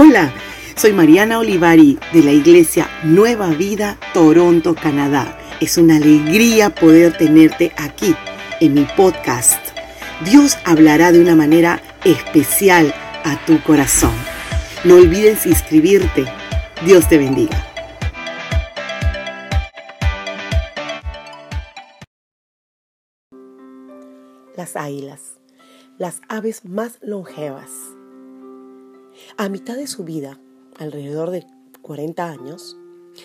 Hola, soy Mariana Olivari de la Iglesia Nueva Vida, Toronto, Canadá. Es una alegría poder tenerte aquí en mi podcast. Dios hablará de una manera especial a tu corazón. No olvides inscribirte. Dios te bendiga. Las águilas, las aves más longevas a mitad de su vida, alrededor de 40 años,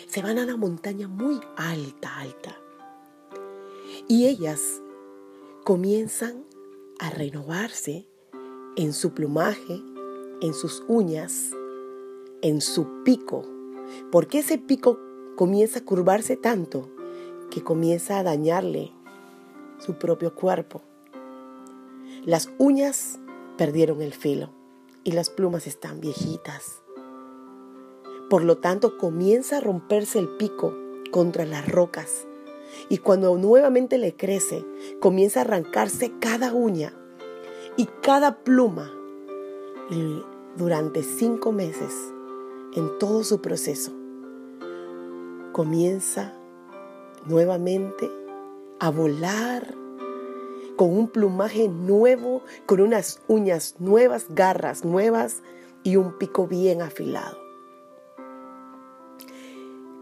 se van a una montaña muy alta, alta. Y ellas comienzan a renovarse en su plumaje, en sus uñas, en su pico. Porque ese pico comienza a curvarse tanto que comienza a dañarle su propio cuerpo. Las uñas perdieron el filo y las plumas están viejitas. Por lo tanto, comienza a romperse el pico contra las rocas. Y cuando nuevamente le crece, comienza a arrancarse cada uña y cada pluma. Y durante cinco meses, en todo su proceso, comienza nuevamente a volar con un plumaje nuevo, con unas uñas nuevas, garras nuevas y un pico bien afilado.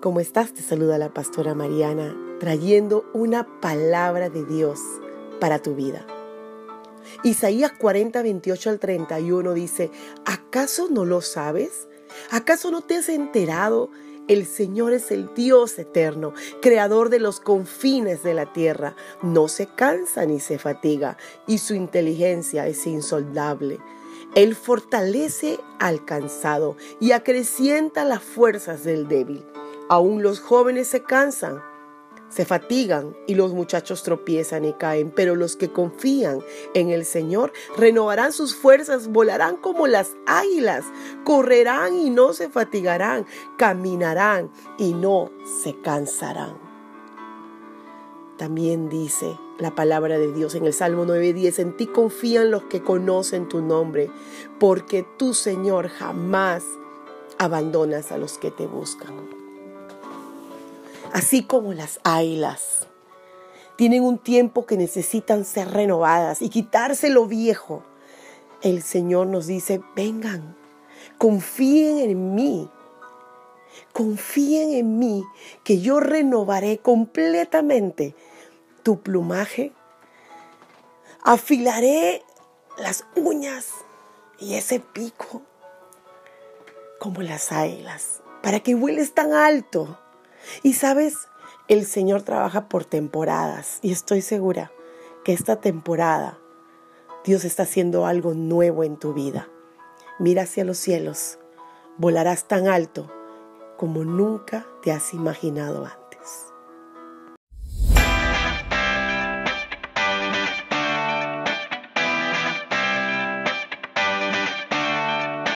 ¿Cómo estás? Te saluda la pastora Mariana trayendo una palabra de Dios para tu vida. Isaías 40, 28 al 31 dice, ¿acaso no lo sabes? ¿Acaso no te has enterado el Señor es el Dios eterno, creador de los confines de la tierra. No se cansa ni se fatiga y su inteligencia es insoldable. Él fortalece al cansado y acrecienta las fuerzas del débil. Aún los jóvenes se cansan se fatigan y los muchachos tropiezan y caen, pero los que confían en el Señor renovarán sus fuerzas, volarán como las águilas, correrán y no se fatigarán, caminarán y no se cansarán. También dice la palabra de Dios en el Salmo 9:10, en ti confían los que conocen tu nombre, porque tú, Señor, jamás abandonas a los que te buscan así como las águilas. Tienen un tiempo que necesitan ser renovadas y quitarse lo viejo. El Señor nos dice, vengan, confíen en mí. Confíen en mí que yo renovaré completamente tu plumaje. Afilaré las uñas y ese pico como las águilas para que vueles tan alto y sabes, el Señor trabaja por temporadas y estoy segura que esta temporada Dios está haciendo algo nuevo en tu vida. Mira hacia los cielos, volarás tan alto como nunca te has imaginado antes.